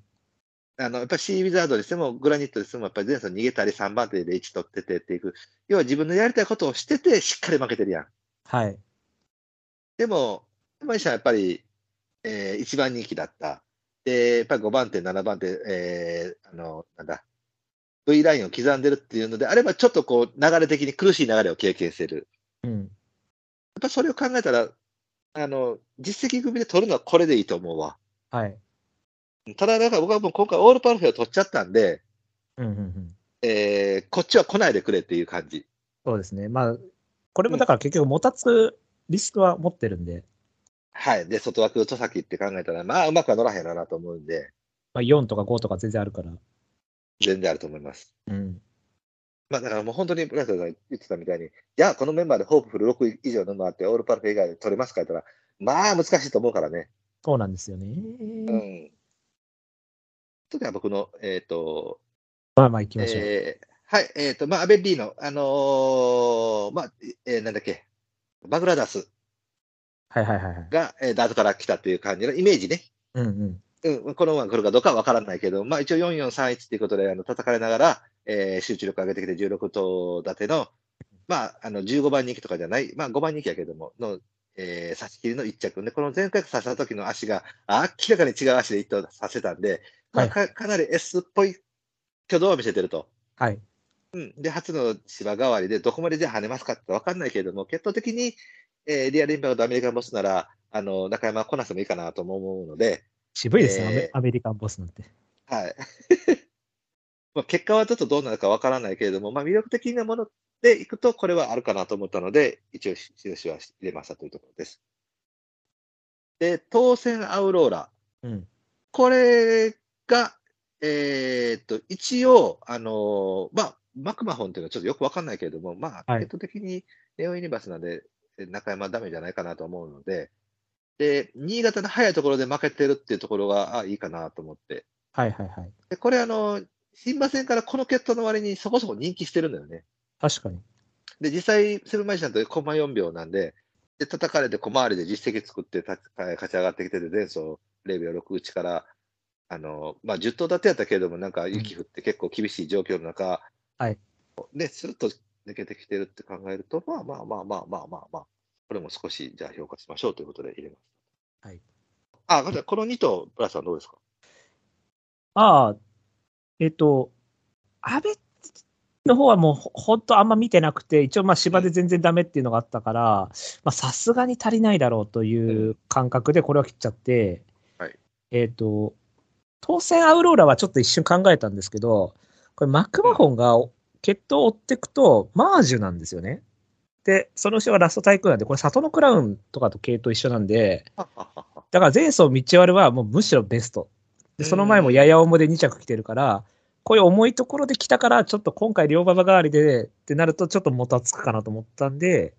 あの、やっぱりシーウィザードにしても、グラニットにしても、やっぱり前走逃げたり3番手で1取っててっていく。要は自分のやりたいことをしてて、しっかり負けてるやん。はい。でも、マジシャンはやっぱり、えー、1番人気だった。で、やっぱり5番手、7番手、えー、あの、なんだ、V ラインを刻んでるっていうのであれば、ちょっとこう、流れ的に苦しい流れを経験してる。うん。やっぱそれを考えたら、あの、実績組で取るのはこれでいいと思うわ。はい。ただ、だから僕はもう今回オールパルフェを取っちゃったんで、うんうんうん。えー、こっちは来ないでくれっていう感じ。そうですね。まあ、これもだから結局もたつリスクは持ってるんで、はい。で、外枠、戸崎って考えたら、まあ、うまくは乗らへんなと思うんで、まあ4とか5とか全然あるから。全然あると思います。うん。まあだからもう本当に村瀬が言ってたみたいに、じゃあこのメンバーでホープフル6以上の回ってオールパルフェ以外で取れますかって言ったら、まあ難しいと思うからね。そうなんですよね。うん。それでは僕の、えっ、と、まあまあ行きましょう。えーはい、えっ、と、まあ、アベッリーの、あのーまあ、えーなんだっけ、バグラダスはいはいはいはい。が、えーダートから来たという感じのイメージね。うんうん。うん、この馬が来るかどうかは分からないけど、まあ一応4431っていうことで、あの、叩かれながら、えー集中力上げてきて16頭立ての、まあ、あの、15番人気とかじゃない、まあ5番人気やけども、の、えー、差し切りの1着。で、この前回刺した時の足が、明らかに違う足で一頭させたんで、まあ、かかなり S っぽい挙動を見せてると。はい。うん。で、初の芝代わりで、どこまでじゃあ跳ねますかって分かんないけれども、決闘的に、えーリアルインパクトアメリカンボスなら、あの、中山こなしてもいいかなとも思うので、渋いですね、えーアメリカンボスなんて。はい。まあ結果はちょっとどうなるかわからないけれども、まあ魅力的なものでいくと、これはあるかなと思ったので、一応、印は入れましたというところです。で、当選アウローラ。うん。これが、えーっと、一応、あのーまあ、マクマホンっていうのはちょっとよくわかんないけれども、まあ、はい決闘的にネオユニバースなんで、え中山はダメじゃないかなと思うので、で、新潟の早いところで負けてるっていうところが、あ、いいかなと思って。はいはいはい。で、これあの、新馬戦からこの決闘の割にそこそこ人気してるんだよね。確かに。で、実際、セブンマイシャンってコンマ4秒なんで、で、叩かれて小回りで実績作って勝ち上がってきてて、前走0秒6内から、あの、まあ、10頭立てやったけれども、なんか雪降って結構厳しい状況の中、はい。ね、スルッと抜けてきてるって考えると、まあまあまあまあまあまあまあ、これも少し、じゃあ評価しましょうということで入れます。はい。あ、じゃあこの2頭、プラスさんどうですか？ああ、えっ、と、安倍の方はもうほほんとあんま見てなくて、一応まあ芝で全然ダメっていうのがあったから、まあさすがに足りないだろうという感覚でこれは切っちゃって、はい。えっ、と、当選アウローラはちょっと一瞬考えたんですけど、これマクマホンが決闘を追っていくと、マージュなんですよね。で、その後ろがラストタイクーンなんで、これ里のクラウンとかと系統一緒なんで、だから前走道割はもうむしろベスト。で、その前もやや重で2着来てるから、こういう重いところで来たから、ちょっと今回両馬場代わりでってなるとちょっともたつくかなと思ったんで、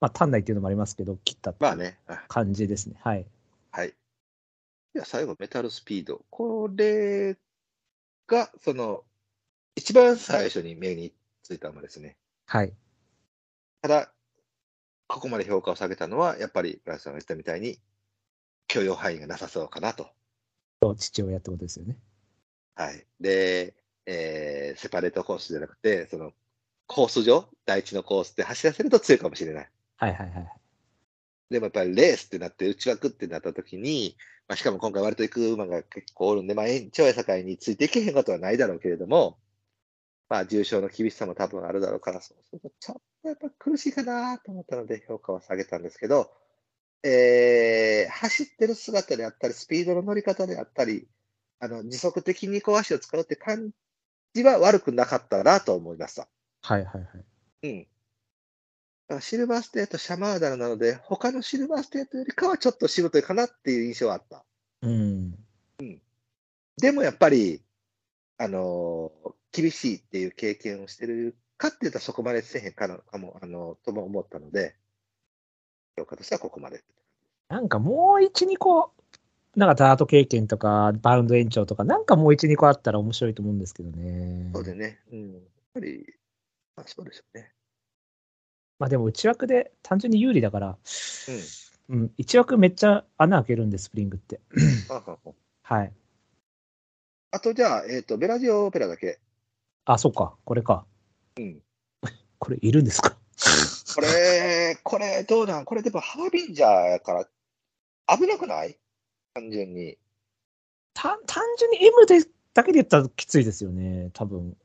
まあ単内っていうのもありますけど、切ったって感じですね。はい。はい。では最後、メタルスピード。これが、その、一番最初に目についた馬ですね。はい。ただ、ここまで評価を下げたのは、やっぱり、ブラスさんが言ったみたいに、許容範囲がなさそうかなと。と父親ってことですよね。はい。で、えー、セパレートコースじゃなくて、その、コース上、第一のコースで走らせると強いかもしれない。はいはいはい。でもやっぱりレースってなって、内枠ってなった時に、まあ、しかも今回割と行く馬が結構おるんで、まあ、延長や境についていけへんことはないだろうけれども、まあ、重症の厳しさも多分あるだろうから、そうするとちょっとやっぱ苦しいかなと思ったので評価は下げたんですけど、えー、走ってる姿であったり、スピードの乗り方であったり、あの、持続的にこう足を使うって感じは悪くなかったなと思いました。はいはいはい。うん。シルバーステート、シャマルダルなので、他のシルバーステートよりかはちょっとしぶといかなっていう印象はあった。うん。でもやっぱり、あのー厳しいっていう経験をしてるかって言ったらそこまでせえへんかな、かも、あのとも思ったので、評価としてはここまで。なんかもう一、二個、なんかダート経験とか、バウンド延長とか、なんかもう一、二個あったら面白いと思うんですけどね。そうでね、うん。やっぱり、まあそうでしょうね。まあでも内枠で単純に有利だから、うん。うん、一枠めっちゃ穴開けるんで、スプリングって。はい。あとじゃあ、えっ、と、ベラジオオペラだけ。あ、そうか、これか。うん。これいるんですか？これ、これ、どうなん？これでもハービンジャーやから、危なくない？単純に。単単純に M でだけで言ったらきついですよね、多分。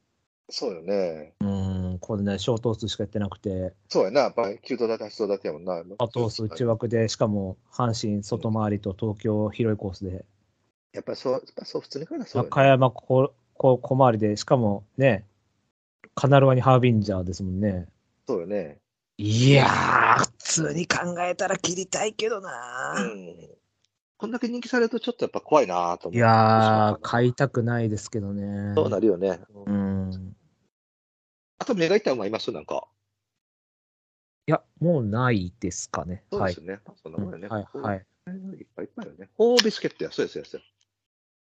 そうよね。うん、これね、ショートースしかやってなくて、そうやな。やっぱり、9頭立て、8頭立てやもんな。あとース内枠で、しかも阪神外回りと東京広いコースで、やっぱりそう、やっぱそう、普通にからそうよね、中山ここ小回りで、しかもね、カナルワにハービンジャーですもんね。そうよね。いやー、普通に考えたら切りたいけどうな、ん。こんだけ人気されるとちょっとやっぱ怖いなと思う。いやー、買いたくないですけどね。そうなるよね。うん。あと目が痛い馬いますなんか。いや、もうないですかね。はいそうです。よね。そんなもんやね。はい、はい。いっぱいいっぱいあるね。ホービスケットや、そうですよ、そうですよ。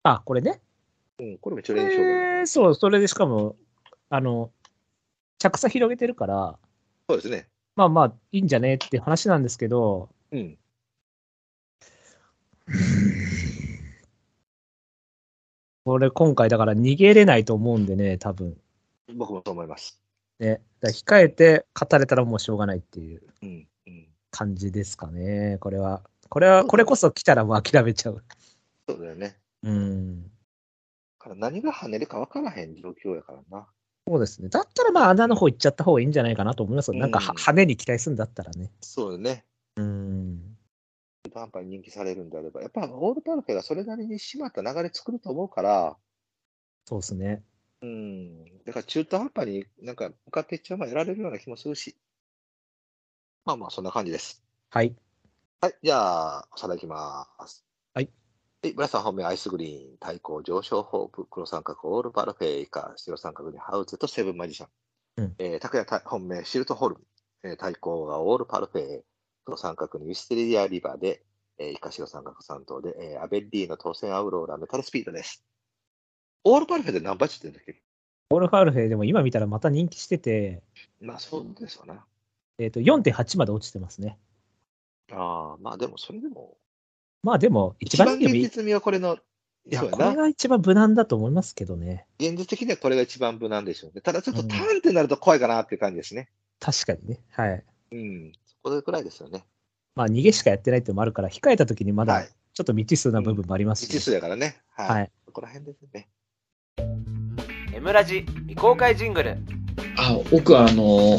あ、これね。うん、これめっちゃこ連勝だれ、そう、それでしかも、あの、着差広げてるから、そうですね。まあまあ、いいんじゃねって話なんですけど、うん。これ今回だから逃げれないと思うんでね、多分。僕もそう思います。ね。だ控えて勝たれたらもうしょうがないっていううん。うん。感じですかね、これは。これは、これこそ来たらもう諦めちゃう。そうだよね。うん。だから何が跳ねるか分からへん状況やからな。そうですね。だったらまあ穴の方行っちゃった方がいいんじゃないかなと思いますよ。なんかはうん羽に期待するんだったらね。そうだね。うん。中途半端に人気されるんであれば、やっぱオールパルフェがそれなりに締まった流れ作ると思うから、そうですね。うん。だから中途半端になんか向かっていっちゃうまやられるような気もするし。まあまあ、そんな感じです。はい。はい。じゃあ、おさらいいきます。はい。はい。村さん本命アイスグリーン、対抗上昇ホープ、黒三角オールパルフェ以下、白三角にハウゼとセブンマジシャン。うんえー、拓本命シルトホルン、えー、対抗がオールパルフェ、黒三角にウィステリアリバーで、えー、以下白三角3頭で、えー、アヴェッリーノ、トーセンアウローラ、メタルスピードです。オールパルフェで何倍って言ってんだっけ？オールファールフェでも今見たらまた人気してて、まあそうですよな。えっ、と、4.8まで落ちてますね。ああ、まあでもそれでも、まあでも、一一番現実味はこれの、いや。これが一番無難だと思いますけどね。現実的にはこれが一番無難でしょうね。ただちょっとうんターンってなると怖いかなっていう感じですね。確かにね。はい。うん。そこでくらいですよね。まあ逃げしかやってないってのもあるから、控えた時にまだはい。ちょっと未知数な部分もありますし、未知数やからね。はい。はい。そこら辺ですね。M ラジ未公開ジングルあ、僕はあの、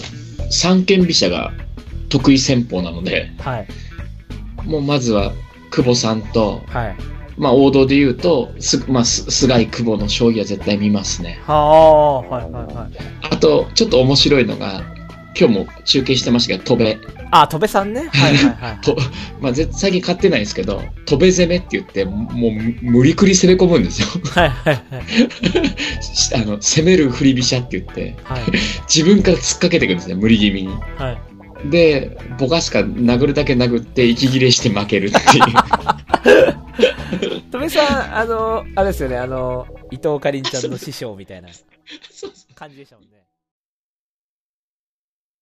三軒飛車が得意戦法なので、はい。もうまずは久保さんと、はい。まあ王道で言うと、す、まあ、す菅井久保の将棋は絶対見ますね。はあ、はいはいはい。あと、ちょっと面白いのが、今日も中継してましたけど、戸辺。あ、戸部さんね。はいはいはい。と、まあ、ぜ最近買ってないんですけど、戸辺攻めって言って、もう無理くり攻め込むんですよ。はいはいはい。し あの、攻める振り飛車って言って、はい。自分から突っかけていくんですね、無理気味に。はい。で、ボカしか殴るだけ殴って息切れして負けるっていう。戸部さん、あの、あれですよね、あの、伊藤かりんちゃんの師匠みたいな感じでしたもんね。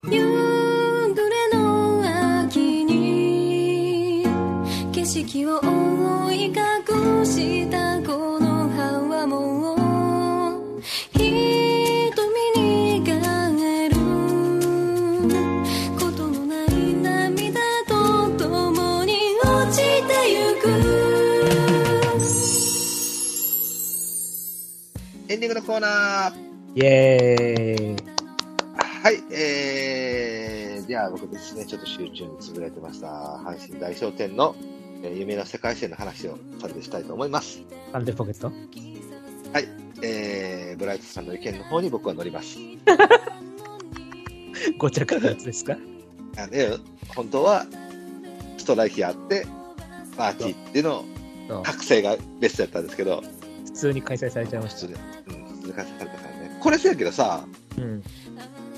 夕暮れの秋に景色を覆い隠したこの葉はもエンディングのコーナー。イエーイ。はい。えー、じゃあ僕ですね、ちょっと集中に潰れてました。阪神大商店の、えー夢の世界線の話をそれでしたいと思います。アンデポケット？はい。えー、ブライトさんの意見の方に僕は乗ります。ご着のやつですか？あのえ本当は、ストライキあって、パーティーっていうの覚醒がベストやったんですけど、普通に開催されちゃいました普通。で、うん、普通に開催されたからね。これそうやけどさ、うん。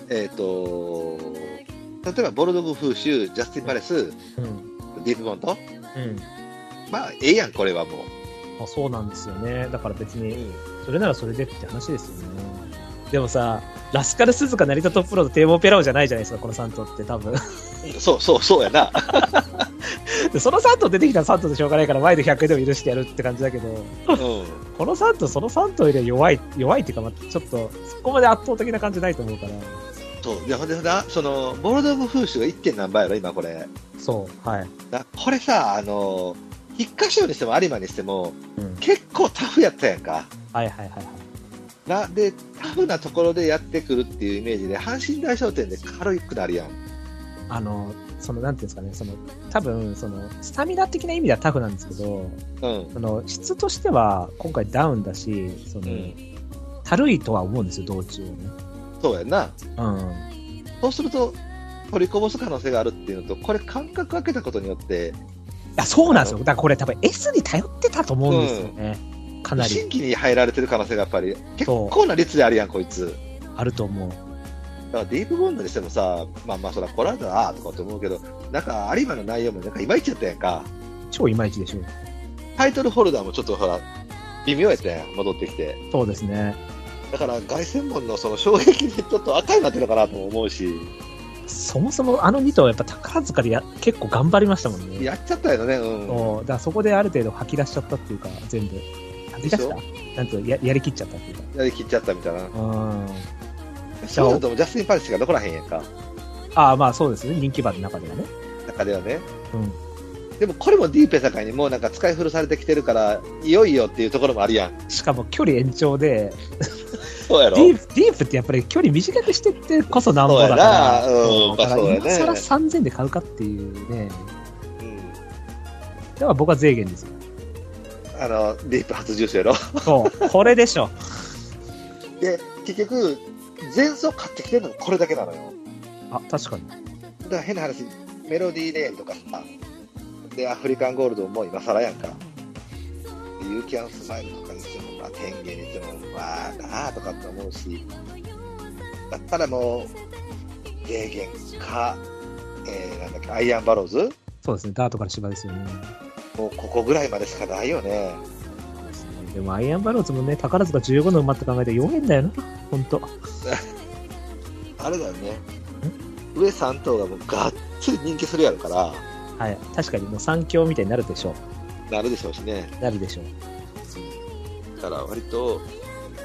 えっ、と、例えばボルドグフーシュ、ジャスティン・パレス、うん。ディープ・ボント、うん。まあ、ええやん、これはもあそうなんですよね。だから別う。に、それならそれでって話ですよね。でもさ、ラスカル・スズカ、成田トップロード、テーモ・ペラオじゃないじゃないですか、この3頭って多分。そうそう、そうやな。でその3頭出てきたら3頭でしょうがないから、前で100円でも許してやるって感じだけど、うん。この3頭、その3頭よりは弱い、弱いっていうか、まあ、ちょっと、そこまで圧倒的な感じないと思うから。そう。で、ほんで、ほんでその、ボルドグフーシュが 1. 点何倍やろ、今これ。そう、はい。だこれさ、あの、筆歌賞にしても有馬にしても、うん。結構タフやったやんか。はいはいはいはい。な、で、タフなところでやってくるっていうイメージで、阪神大商店で軽くなるやん。あの、その、なんていうんですかね、その、多分、その、スタミナ的な意味ではタフなんですけど、うん。その、質としては、今回ダウンだし、その、うんたるいとは思うんですよ、道中をね。そうやんな。うん。そうすると、取りこぼす可能性があるっていうのと、これ間隔空けたことによって、いや、そうなんですよ。だからこれ多分 S に頼ってたと思うんですよね。かなり新規に入られてる可能性がやっぱり、結構な率であるやん、こいつ。あると思う。からディープボンドにしてもさ、まあまあ、そら来られたら、あーとかって思うけど、なんか有馬の内容もなんかいまいちやったやんか。超いまいちでしょ。タイトルホルダーもちょっとほら、微妙やったやん、戻ってきて。そうですね。だから、凱旋門のその衝撃でちょっと赤になってるのかなとも思うし、そもそもあの2頭はやっぱ宝塚でや結構頑張りましたもんね。やっちゃったよね、うん。そうだからそこである程度吐き出しちゃったっていうか、全部。吐き出したでなんとややりきっちゃったっていうか。やりきっちゃったみたいな。うん。そうだともうジャスティン・パリスしか残らへんやんか。ああ、まあそうですね。人気馬の中ではね。中ではね。うん。でもこれもディープやさかいにもうなんか使い古されてきてるから、いよいよっていうところもあるやん。しかも距離延長で、そうやろディープ、ディープってやっぱり距離短くしてってこそなんぼだから。そうやなうんだから今更3000で買うかっていうね。うん。だから僕は税源ですよ。あの、ディープ初重視やろ。そう、これでしょ。で、結局、前走買ってきてるのがこれだけなのよ。あ、確かに。だから変な話、メロディーレーンとかさ、で、アフリカンゴールドも今更やんか。でユーキャンスマイルとかにしても、まあ、天元にしても、まあ、なあとかって思うし、だったらもう、ゲーゲンか、えー、なんだっけ、アイアンバローズ？そうですね。ダートから芝ですよね。もうここぐらいまでしかないよね。でもアイアンバローズもね、宝塚15の馬って考えて4円だよな。ほんと。あれだよね。上3頭がもうがっつり人気するやろから、はい。確かにもう三強みたいになるでしょなるでしょうしね。う。なるでしょう。だから割と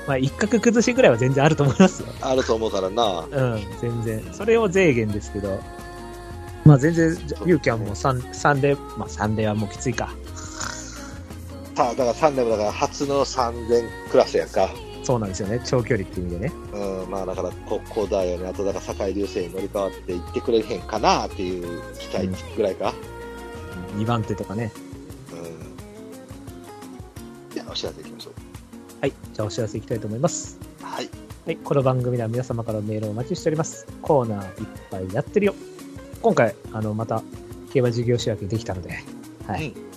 まあ、一角崩しぐらいは全然あると思いますよ。あると思うからな。うん、全然。それを税源ですけど。まあ全然、ユーキャンも 3, 三で、まあ3ではもうきついか。さあ、だから3年もだから初の3000クラスやんか。そうなんですよね。長距離っていう意味でね。うん、まあだから、ここだよね。あと、だから、坂井流星に乗り換わって行ってくれへんかなっていう期待ぐらいか。2番手とかね。うん。じゃあ、お知らせいきましょう。はい。じゃあお知らせいきたいと思います。はい。はい。この番組では皆様からのメールをお待ちしております。コーナーいっぱいやってるよ。今回、あの、また、競馬事業仕分けできたので、はい。うん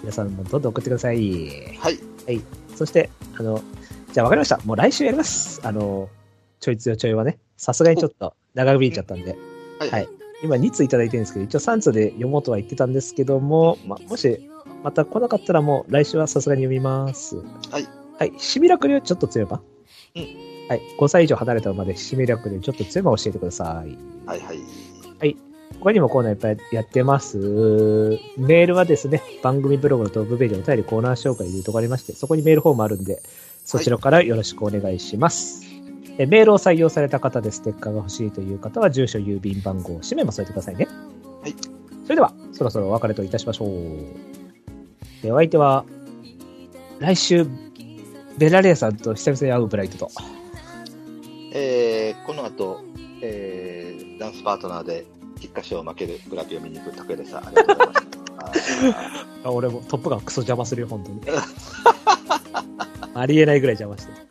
皆さんもどんどん送ってください。はい。そして、あの、じゃあ分かりました。もう来週やります。あの、ちょいつよちょいはね、さすがにちょっと長引いちゃったんで、はい。はい今2通いただいてるんですけど、一応3通で読もうとは言ってたんですけども、まあ、もし、また来なかったらもう来週はさすがに読みます。はい。はい。シミラクルちょっと強い馬うんはい。5歳以上離れた馬でシミラクルちょっと強い馬を教えてください。はい。はい。他にもコーナーいっぱいやってます。メールはですね、番組ブログのトップページお便りコーナー紹介というとこありまして、そこにメールフォームあるんで、そちらからよろしくお願いします。えメールを採用された方でステッカーが欲しいという方は、住所、郵便番号、氏名も添えてくださいね。はい。それでは、そろそろお別れといたしましょう。でお相手は、来週、ベラレーさんと久々に会うブライトと。えー、この後、えー、ダンスパートナーで、菊花賞を負けるグラビを見に行く拓也でした。ありがとうございました。あ俺もトップガンクソ邪魔するよ、本当に。ありえないぐらい邪魔してる。